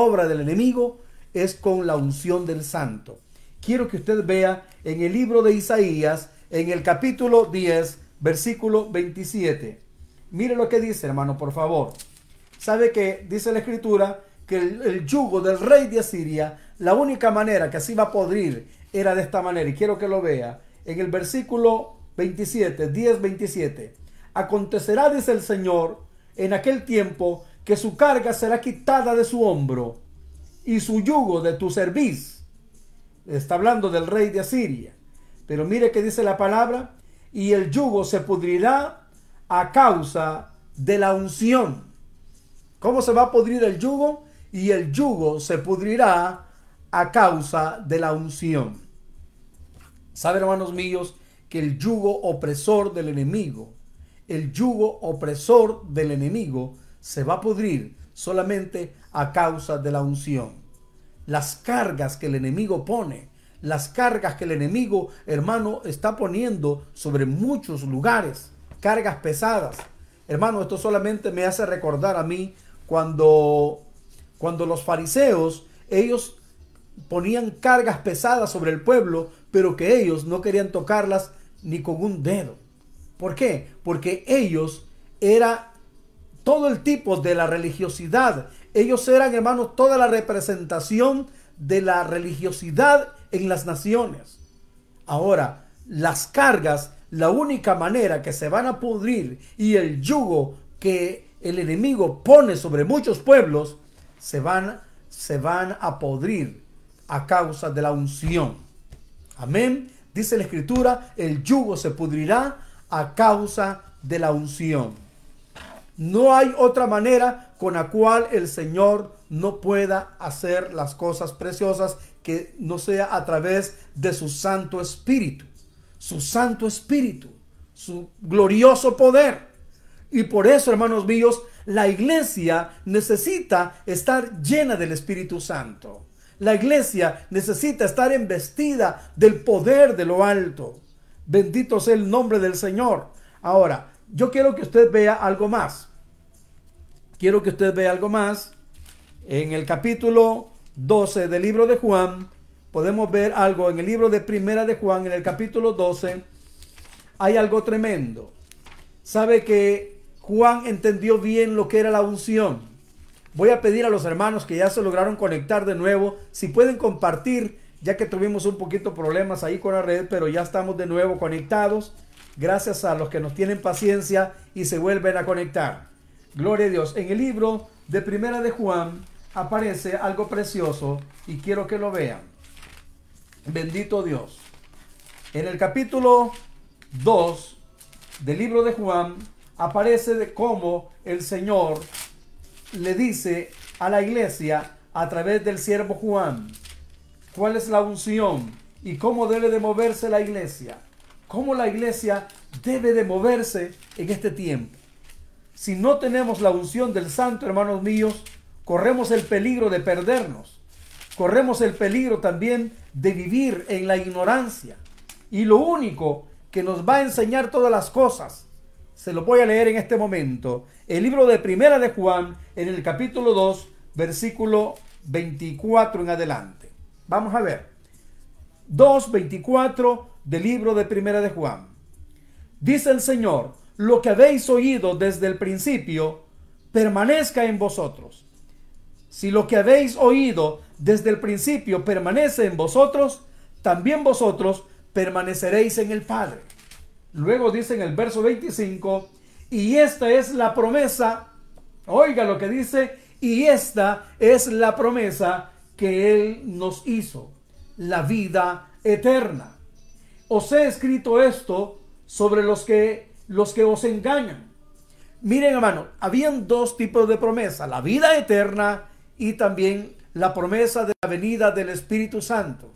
obra del enemigo es con la unción del santo. Quiero que usted vea en el libro de Isaías, en el capítulo 10, versículo 27. Mire lo que dice, hermano, por favor. Sabe que dice la escritura que el, yugo del rey de Asiria, la única manera que así va a podrir era de esta manera. Y quiero que lo vea. En el versículo 27, 10, 27. Acontecerá, dice el Señor, en aquel tiempo que su carga será quitada de su hombro y su yugo de tu cerviz. Está hablando del rey de Asiria. Pero mire que dice la palabra, y el yugo se pudrirá a causa de la unción. ¿Cómo se va a pudrir el yugo? Y el yugo se pudrirá a causa de la unción. ¿Saben, hermanos míos, que el yugo opresor del enemigo, el yugo opresor del enemigo se va a pudrir solamente a causa de la unción. Las cargas que el enemigo pone, las cargas que el enemigo, hermano, está poniendo sobre muchos lugares, cargas pesadas. Hermano, esto solamente me hace recordar a mí cuando cuando los fariseos ellos ponían cargas pesadas sobre el pueblo, pero que ellos no querían tocarlas ni con un dedo. ¿Por qué? Porque ellos era todo el tipo de la religiosidad. Ellos eran, hermanos, toda la representación de la religiosidad en las naciones. Ahora, las cargas, la única manera que se van a pudrir y el yugo que el enemigo pone sobre muchos pueblos, se van, se van a podrir a causa de la unción. Amén. Dice la escritura, el yugo se pudrirá a causa de la unción. No hay otra manera con la cual el Señor no pueda hacer las cosas preciosas que no sea a través de su Santo Espíritu. Su Santo Espíritu, su glorioso poder. Y por eso, hermanos míos, la iglesia necesita estar llena del Espíritu Santo. La iglesia necesita estar embestida del poder de lo alto. Bendito sea el nombre del Señor. Ahora, yo quiero que usted vea algo más. Quiero que usted vea algo más. En el capítulo 12 del libro de Juan, podemos ver algo en el libro de Primera de Juan, en el capítulo 12, hay algo tremendo. Sabe que Juan entendió bien lo que era la unción. Voy a pedir a los hermanos que ya se lograron conectar de nuevo, si pueden compartir, ya que tuvimos un poquito problemas ahí con la red, pero ya estamos de nuevo conectados. Gracias a los que nos tienen paciencia y se vuelven a conectar. Gloria a Dios. En el libro de Primera de Juan aparece algo precioso y quiero que lo vean. Bendito Dios. En el capítulo 2 del libro de Juan aparece de cómo el Señor le dice a la iglesia a través del siervo Juan cuál es la unción y cómo debe de moverse la iglesia. Cómo la iglesia debe de moverse en este tiempo. Si no tenemos la unción del santo, hermanos míos, corremos el peligro de perdernos. Corremos el peligro también de vivir en la ignorancia. Y lo único que nos va a enseñar todas las cosas se lo voy a leer en este momento. El libro de Primera de Juan, en el capítulo 2, versículo 24 en adelante. Vamos a ver. 2.24 del libro de Primera de Juan. Dice el Señor, lo que habéis oído desde el principio, permanezca en vosotros. Si lo que habéis oído desde el principio permanece en vosotros, también vosotros permaneceréis en el Padre. Luego dice en el verso 25, y esta es la promesa, oiga lo que dice, y esta es la promesa que Él nos hizo, la vida eterna. Os he escrito esto sobre los que, los que os engañan. Miren hermano, habían dos tipos de promesa, la vida eterna y también la promesa de la venida del Espíritu Santo.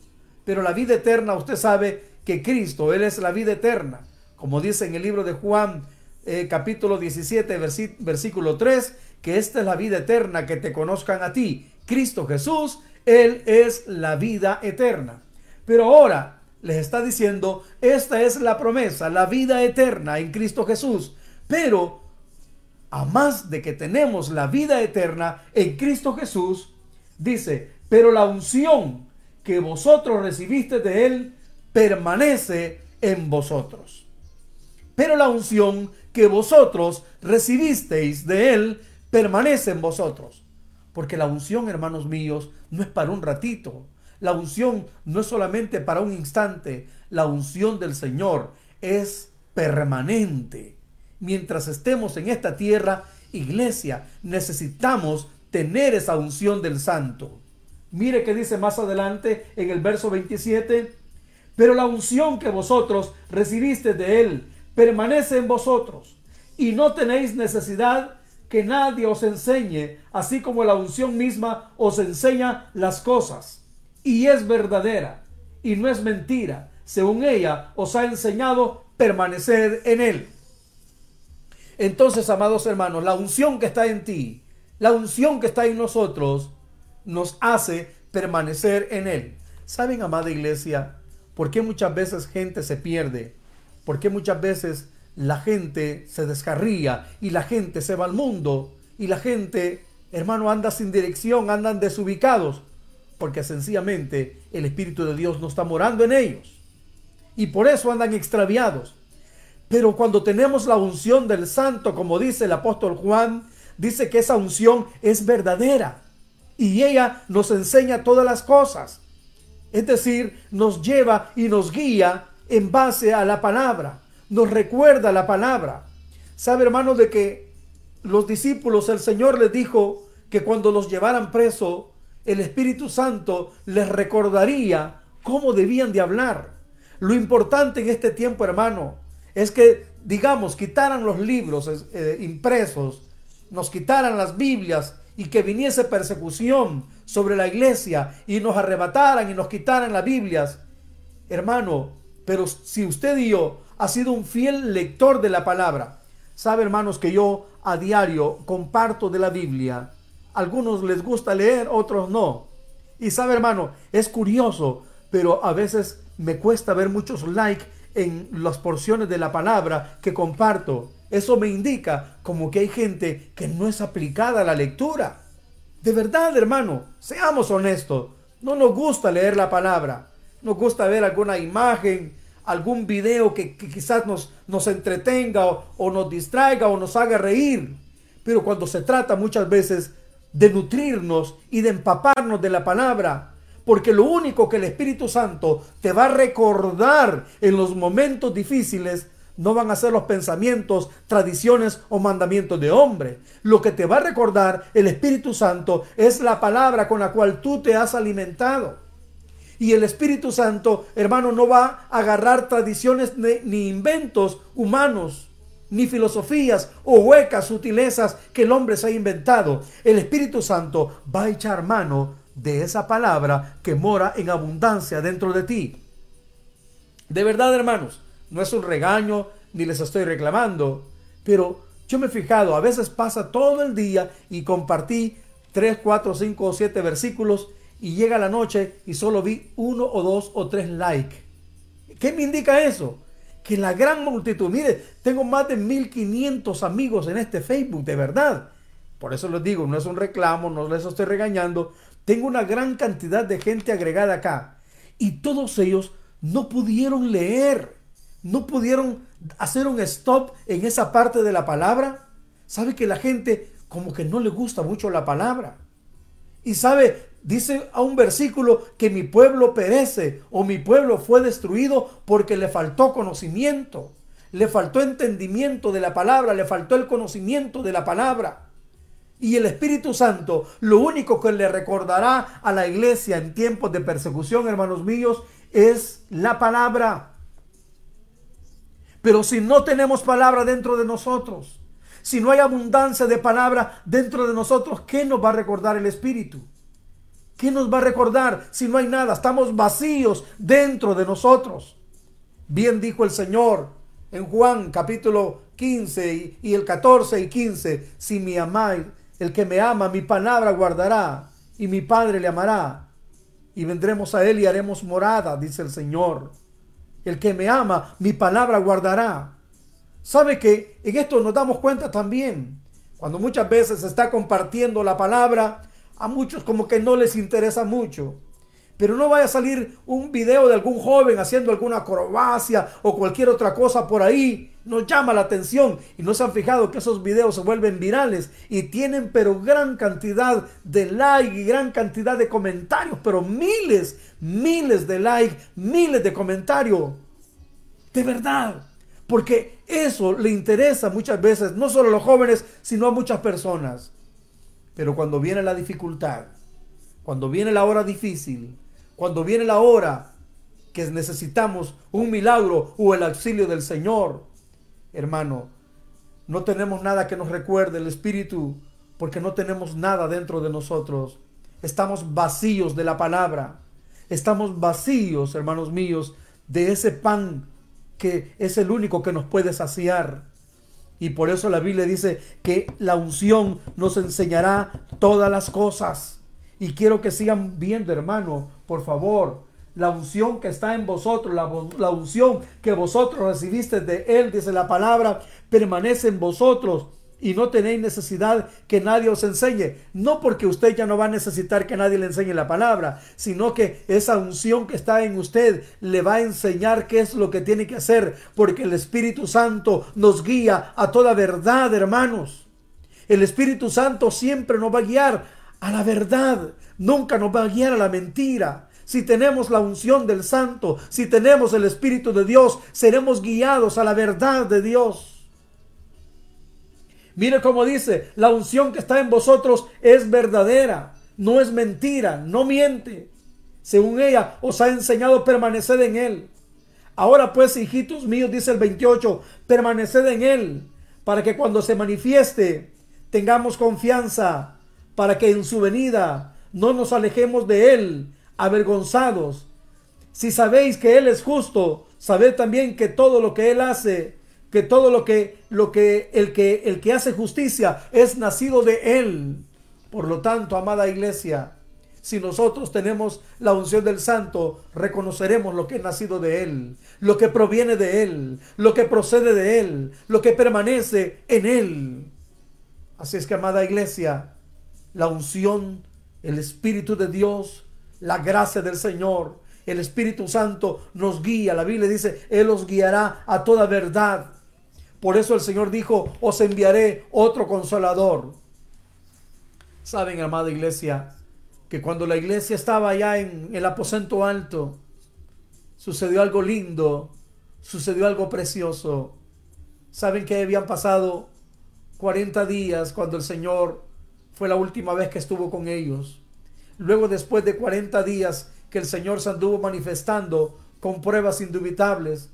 Pero la vida eterna, usted sabe que Cristo, Él es la vida eterna como dice en el libro de Juan eh, capítulo 17 versículo 3, que esta es la vida eterna, que te conozcan a ti, Cristo Jesús, Él es la vida eterna. Pero ahora les está diciendo, esta es la promesa, la vida eterna en Cristo Jesús. Pero, a más de que tenemos la vida eterna en Cristo Jesús, Dice, pero la unción que vosotros recibiste de Él permanece en vosotros. Pero la unción que vosotros recibisteis de Él permanece en vosotros. Porque la unción, hermanos míos, no es para un ratito. La unción no es solamente para un instante. La unción del Señor es permanente. Mientras estemos en esta tierra, iglesia, necesitamos tener esa unción del santo. Mire que dice más adelante en el verso 27, pero la unción que vosotros recibiste de él permanece en vosotros y no tenéis necesidad que nadie os enseñe, así como la unción misma os enseña las cosas. Y es verdadera y no es mentira. Según ella os ha enseñado permanecer en él. Entonces, amados hermanos, la unción que está en ti, la unción que está en nosotros, nos hace permanecer en Él. ¿Saben, amada iglesia, por qué muchas veces gente se pierde? ¿Por qué muchas veces la gente se descarría y la gente se va al mundo y la gente, hermano, anda sin dirección, andan desubicados? Porque sencillamente el Espíritu de Dios no está morando en ellos. Y por eso andan extraviados. Pero cuando tenemos la unción del santo, como dice el apóstol Juan, dice que esa unción es verdadera y ella nos enseña todas las cosas. Es decir, nos lleva y nos guía en base a la palabra, nos recuerda la palabra. ¿Sabe, hermano, de que los discípulos, el Señor les dijo que cuando los llevaran preso, el Espíritu Santo les recordaría cómo debían de hablar? Lo importante en este tiempo, hermano, es que, digamos, quitaran los libros eh, impresos, nos quitaran las Biblias y que viniese persecución sobre la iglesia y nos arrebataran y nos quitaran las Biblias. Hermano, pero si usted y yo ha sido un fiel lector de la palabra, sabe hermanos que yo a diario comparto de la Biblia. Algunos les gusta leer, otros no. Y sabe hermano, es curioso, pero a veces me cuesta ver muchos likes en las porciones de la palabra que comparto. Eso me indica como que hay gente que no es aplicada a la lectura. De verdad, hermano, seamos honestos. No nos gusta leer la palabra. Nos gusta ver alguna imagen, algún video que, quizás nos, nos entretenga o, o nos distraiga o nos haga reír. Pero cuando se trata muchas veces de nutrirnos y de empaparnos de la palabra, porque lo único que el Espíritu Santo te va a recordar en los momentos difíciles no van a ser los pensamientos, tradiciones o mandamientos de hombre. Lo que te va a recordar el Espíritu Santo es la palabra con la cual tú te has alimentado. Y el Espíritu Santo, hermano, no va a agarrar tradiciones ni, inventos humanos, ni filosofías o huecas sutilezas que el hombre se ha inventado. El Espíritu Santo va a echar mano de esa palabra que mora en abundancia dentro de ti. De verdad, hermanos, no es un regaño ni les estoy reclamando, pero yo me he fijado, a veces pasa todo el día y compartí 3, 4, 5 o 7 versículos y llega la noche y solo vi uno o dos o tres likes. ¿Qué me indica eso? Que la gran multitud, mire, tengo más de 1500 amigos en este Facebook, de verdad. Por eso les digo, no es un reclamo, no les estoy regañando. Tengo una gran cantidad de gente agregada acá. Y todos ellos no pudieron leer no pudieron hacer un stop en esa parte de la palabra. Sabe que la gente como que no le gusta mucho la palabra. Y sabe, dice a un versículo que mi pueblo perece o mi pueblo fue destruido porque le faltó conocimiento, le faltó entendimiento de la palabra, le faltó el conocimiento de la palabra. Y el Espíritu Santo, lo único que le recordará a la iglesia en tiempos de persecución, hermanos míos, es la palabra. Pero si no tenemos palabra dentro de nosotros, si no hay abundancia de palabra dentro de nosotros, ¿qué nos va a recordar el Espíritu? ¿Qué nos va a recordar si no hay nada? Estamos vacíos dentro de nosotros. Bien dijo el Señor en Juan capítulo 15 y, el 14 y 15, si me amáis, el que me ama, mi palabra guardará y mi Padre le amará. Y vendremos a él y haremos morada, dice el Señor. El que me ama, mi palabra guardará. ¿Sabe que en esto nos damos cuenta también? Cuando muchas veces se está compartiendo la palabra, a muchos como que no les interesa mucho. Pero no vaya a salir un video de algún joven haciendo alguna acrobacia o cualquier otra cosa por ahí. Nos llama la atención y no se han fijado que esos videos se vuelven virales y tienen pero gran cantidad de like y gran cantidad de comentarios, pero miles, miles de like, miles de comentarios. De verdad. Porque eso le interesa muchas veces, no solo a los jóvenes, sino a muchas personas. Pero cuando viene la dificultad, cuando viene la hora difícil, cuando viene la hora que necesitamos un milagro o el auxilio del Señor, hermano, no tenemos nada que nos recuerde el Espíritu porque no tenemos nada dentro de nosotros. Estamos vacíos de la palabra. Estamos vacíos, hermanos míos, de ese pan que es el único que nos puede saciar. Y por eso la Biblia dice que la unción nos enseñará todas las cosas. Y quiero que sigan viendo, hermano, por favor. La unción que está en vosotros, la, la, unción que vosotros recibiste de Él, dice la palabra, permanece en vosotros y no tenéis necesidad que nadie os enseñe. No porque usted ya no va a necesitar que nadie le enseñe la palabra, sino que esa unción que está en usted le va a enseñar qué es lo que tiene que hacer, porque el Espíritu Santo nos guía a toda verdad, hermanos. El Espíritu Santo siempre nos va a guiar a la verdad, nunca nos va a guiar a la mentira. Si tenemos la unción del Santo, si tenemos el Espíritu de Dios, seremos guiados a la verdad de Dios. Mire cómo dice, la unción que está en vosotros es verdadera, no es mentira, no miente. Según ella os ha enseñado a permanecer en él. Ahora pues, hijitos míos, dice el 28, permaneced en él, para que cuando se manifieste tengamos confianza, para que en su venida no nos alejemos de él, avergonzados. Si sabéis que él es justo, sabed también que todo lo que él hace que todo lo que, lo que, el que, el que hace justicia es nacido de Él. Por lo tanto, amada iglesia, si nosotros tenemos la unción del Santo, reconoceremos lo que es nacido de Él, lo que proviene de Él, lo que procede de Él, lo que permanece en Él. Así es que, amada iglesia, la unción, el Espíritu de Dios, la gracia del Señor, el Espíritu Santo nos guía. La Biblia dice, Él os guiará a toda verdad. Por eso el Señor dijo, os enviaré otro consolador. Saben, amada iglesia, que cuando la iglesia estaba allá en el aposento alto, sucedió algo lindo, sucedió algo precioso. Saben que habían pasado 40 días cuando el Señor fue la última vez que estuvo con ellos. Luego, después de 40 días que el Señor se anduvo manifestando con pruebas indubitables,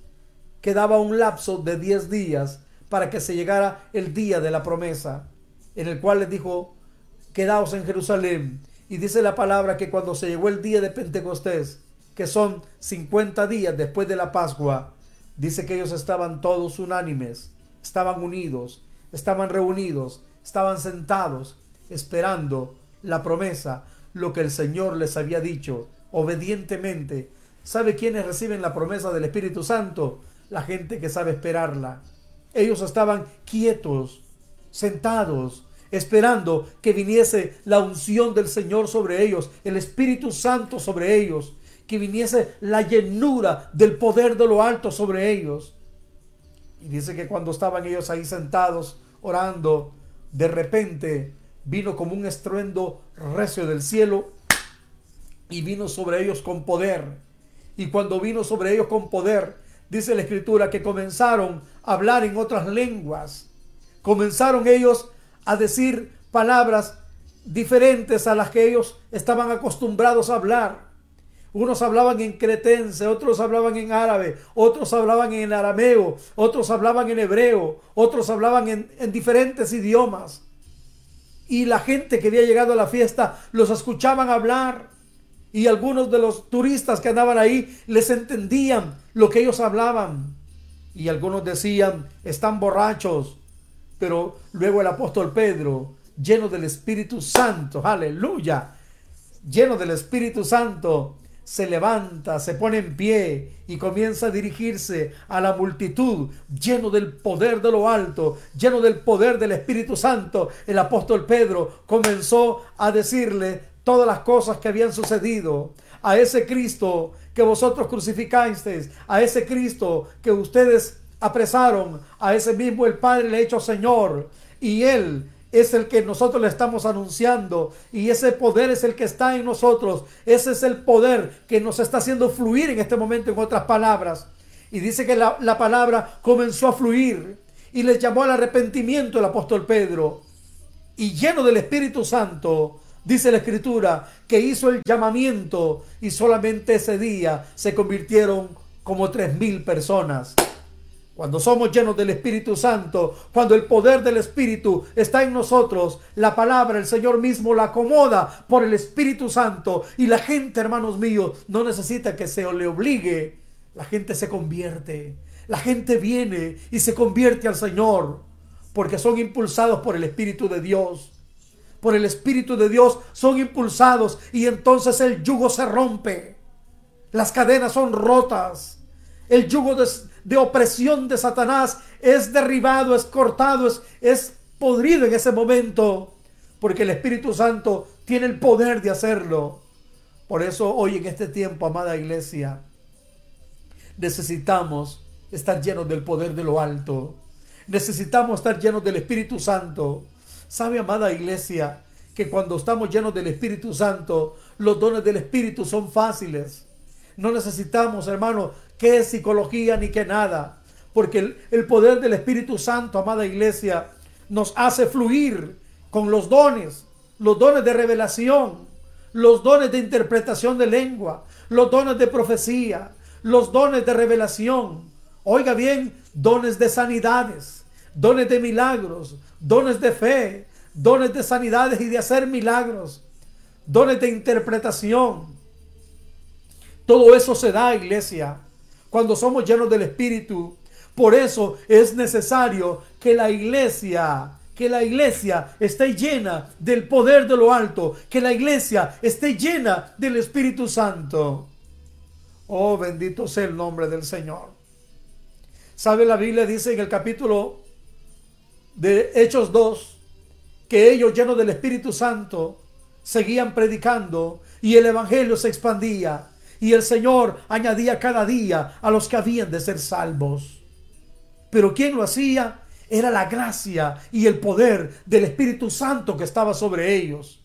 quedaba un lapso de 10 días para que se llegara el día de la promesa, en el cual les dijo, quedaos en Jerusalén. Y dice la palabra que cuando se llegó el día de Pentecostés, que son 50 días después de la Pascua, dice que ellos estaban todos unánimes, estaban unidos, estaban reunidos, estaban sentados, esperando la promesa, lo que el Señor les había dicho, obedientemente. ¿Sabe quiénes reciben la promesa del Espíritu Santo? La gente que sabe esperarla. Ellos estaban quietos, sentados, esperando que viniese la unción del Señor sobre ellos, el Espíritu Santo sobre ellos, que viniese la llenura del poder de lo alto sobre ellos. Y dice que cuando estaban ellos ahí sentados, orando, de repente vino como un estruendo recio del cielo y vino sobre ellos con poder. Y cuando vino sobre ellos con poder, dice la escritura, que comenzaron a hablar en otras lenguas. Comenzaron ellos a decir palabras diferentes a las que ellos estaban acostumbrados a hablar. Unos hablaban en cretense, otros hablaban en árabe, otros hablaban en arameo, otros hablaban en hebreo, otros hablaban en, en, diferentes idiomas. Y la gente que había llegado a la fiesta los escuchaban hablar. Y algunos de los turistas que andaban ahí les entendían lo que ellos hablaban. Y algunos decían, están borrachos. Pero luego el apóstol Pedro, lleno del Espíritu Santo, aleluya, lleno del Espíritu Santo, se levanta, se pone en pie y comienza a dirigirse a la multitud, lleno del poder de lo alto, lleno del poder del Espíritu Santo, el apóstol Pedro comenzó a decirle todas las cosas que habían sucedido a ese Cristo que vosotros crucificasteis, a ese Cristo que ustedes apresaron, a ese mismo el Padre le ha hecho Señor y Él es el que nosotros le estamos anunciando y ese poder es el que está en nosotros. Ese es el poder que nos está haciendo fluir en este momento, en otras palabras. Y dice que la, la palabra comenzó a fluir y les llamó al arrepentimiento el apóstol Pedro. Y lleno del Espíritu Santo, dice la Escritura, que hizo el llamamiento y solamente ese día se convirtieron como tres mil personas. Cuando somos llenos del Espíritu Santo, cuando el poder del Espíritu está en nosotros, la palabra, el Señor mismo la acomoda por el Espíritu Santo. Y la gente, hermanos míos, no necesita que se le obligue. La gente se convierte. La gente viene y se convierte al Señor porque son impulsados por el Espíritu de Dios. Por el Espíritu de Dios son impulsados y entonces el yugo se rompe. Las cadenas son rotas. El yugo de, de opresión de Satanás es derribado, es cortado, es, es podrido en ese momento, porque el Espíritu Santo tiene el poder de hacerlo. Por eso hoy en este tiempo, amada iglesia, necesitamos estar llenos del poder de lo alto. Necesitamos estar llenos del Espíritu Santo. ¿Sabe, amada iglesia, que cuando estamos llenos del Espíritu Santo, los dones del Espíritu son fáciles? No necesitamos, hermano, qué psicología ni qué nada. Porque el, poder del Espíritu Santo, amada iglesia, nos hace fluir con los dones, los dones de revelación, los dones de interpretación de lengua, los dones de profecía, los dones de revelación. Oiga bien, dones de sanidades, dones de milagros, dones de fe, dones de sanidades y de hacer milagros, dones de interpretación. Todo eso se da, iglesia, cuando somos llenos del Espíritu. Por eso es necesario que la iglesia, que la iglesia esté llena del poder de lo alto, que la iglesia esté llena del Espíritu Santo. Oh, bendito sea el nombre del Señor. ¿Sabe? La Biblia dice en el capítulo de Hechos 2 que ellos llenos del Espíritu Santo seguían predicando y el Evangelio se expandía y el Señor añadía cada día a los que habían de ser salvos. Pero quien lo hacía era la gracia y el poder del Espíritu Santo que estaba sobre ellos.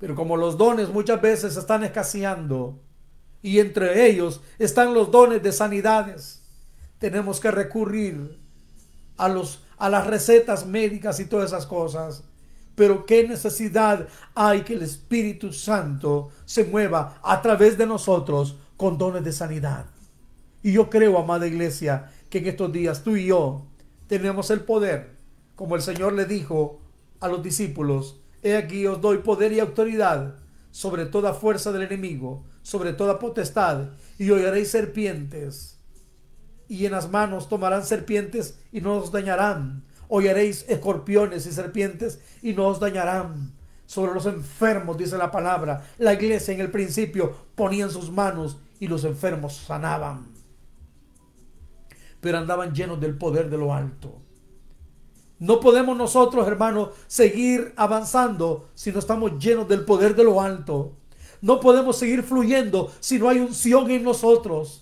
Pero como los dones muchas veces están escaseando y entre ellos están los dones de sanidades, tenemos que recurrir a los a las recetas médicas y todas esas cosas pero qué necesidad hay que el Espíritu Santo se mueva a través de nosotros con dones de sanidad. Y yo creo, amada iglesia, que en estos días tú y yo tenemos el poder, como el Señor le dijo a los discípulos, he aquí os doy poder y autoridad sobre toda fuerza del enemigo, sobre toda potestad, y hollaréis serpientes, y en las manos tomarán serpientes y no os dañarán Hollaréis escorpiones y serpientes y no os dañarán. Sobre los enfermos, dice la palabra. La iglesia en el principio ponían sus manos y los enfermos sanaban. Pero andaban llenos del poder de lo alto. No podemos nosotros, hermanos, seguir avanzando si no estamos llenos del poder de lo alto. No podemos seguir fluyendo si no hay unción en nosotros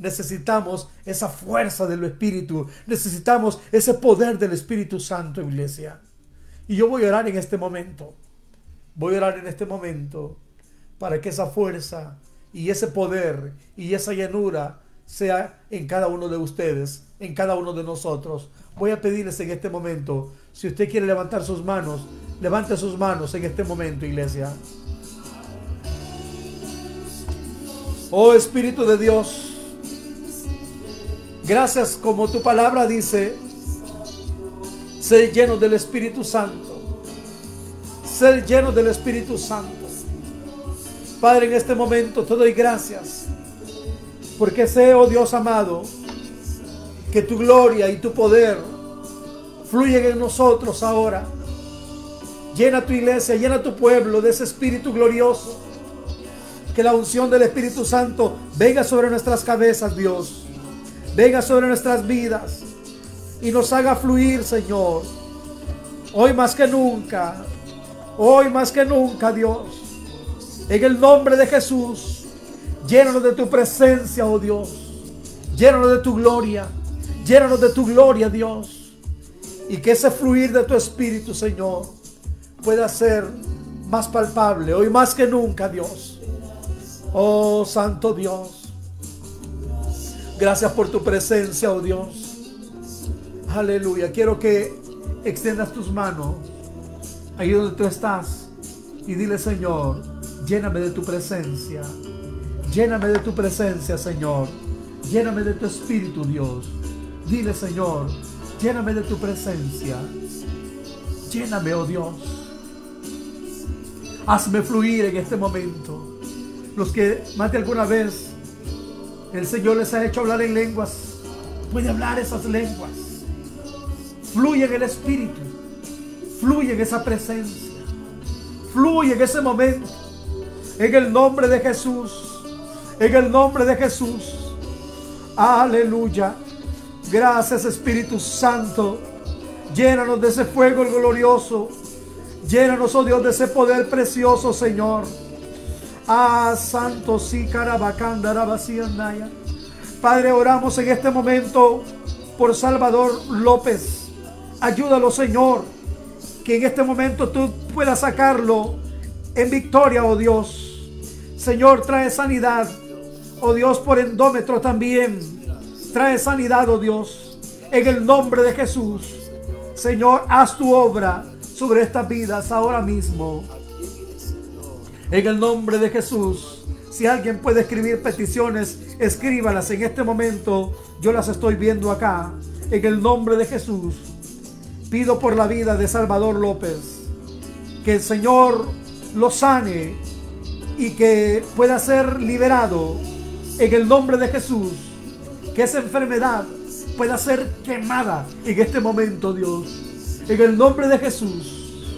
necesitamos esa fuerza del Espíritu, necesitamos ese poder del Espíritu Santo, iglesia. Y yo voy a orar en este momento, voy a orar en este momento para que esa fuerza y ese poder y esa llanura sea en cada uno de ustedes, en cada uno de nosotros. Voy a pedirles en este momento, si usted quiere levantar sus manos, levante sus manos en este momento, iglesia. Oh Espíritu de Dios, Gracias como tu palabra dice, ser lleno del Espíritu Santo. Ser lleno del Espíritu Santo. Padre, en este momento te doy gracias. Porque sé, oh Dios amado, que tu gloria y tu poder fluyen en nosotros ahora. Llena tu iglesia, llena tu pueblo de ese Espíritu glorioso. Que la unción del Espíritu Santo venga sobre nuestras cabezas, Dios. Venga sobre nuestras vidas y nos haga fluir, Señor. Hoy más que nunca, hoy más que nunca, Dios. En el nombre de Jesús, llénanos de tu presencia, oh Dios. Llénanos de tu gloria. Llénanos de tu gloria, Dios. Y que ese fluir de tu espíritu, Señor, pueda ser más palpable, hoy más que nunca, Dios. Oh Santo Dios. Gracias por tu presencia, oh Dios. Aleluya. Quiero que extiendas tus manos ahí donde tú estás y dile, Señor, lléname de tu presencia. Lléname de tu presencia, Señor. Lléname de tu espíritu, Dios. Dile, Señor, lléname de tu presencia. Lléname, oh Dios. Hazme fluir en este momento. Los que más de alguna vez el Señor les ha hecho hablar en lenguas, puede hablar esas lenguas. Fluye en el Espíritu. Fluye en esa presencia. Fluye en ese momento. En el nombre de Jesús. En el nombre de Jesús. Aleluya. Gracias Espíritu Santo. Llénanos de ese fuego glorioso. Llénanos, oh Dios, de ese poder precioso, Señor. Ah, Santo, sí, Naya. Padre, oramos en este momento por Salvador López. Ayúdalo, Señor, que en este momento tú puedas sacarlo en victoria, oh Dios. Señor, trae sanidad, oh Dios, por endómetro también. Trae sanidad, oh Dios, en el nombre de Jesús. Señor, haz tu obra sobre estas vidas ahora mismo. En el nombre de Jesús. Si alguien puede escribir peticiones, escríbalas en este momento. Yo las estoy viendo acá. En el nombre de Jesús. Pido por la vida de Salvador López. Que el Señor lo sane y que pueda ser liberado en el nombre de Jesús. Que esa enfermedad pueda ser quemada en este momento, Dios. En el nombre de Jesús.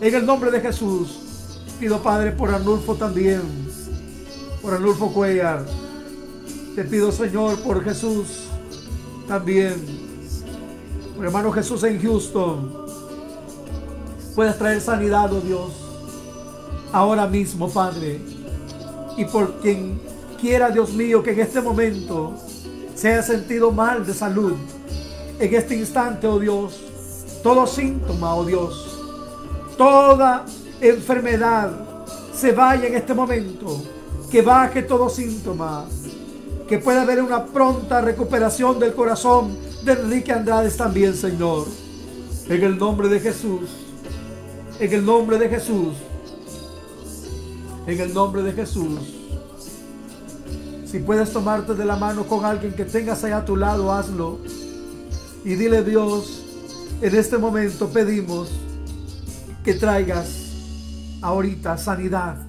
En el nombre de Jesús. Pido, Padre, por Arnulfo también. Por Arnulfo Cuellar. Te pido, Señor, por Jesús también. Por hermano Jesús en Houston. Puedes traer sanidad, oh Dios. Ahora mismo, Padre. Y por quien quiera, Dios mío, que en este momento se haya sentido mal de salud. En este instante, oh Dios. Todo síntoma, oh Dios. Toda enfermedad se vaya en este momento, que baje todo síntoma, que pueda haber una pronta recuperación del corazón de Enrique Andrade también, Señor. En el nombre de Jesús, en el nombre de Jesús, en el nombre de Jesús. Si puedes tomarte de la mano con alguien que tengas ahí a tu lado, hazlo. Y dile Dios, en este momento pedimos que traigas ahorita sanidad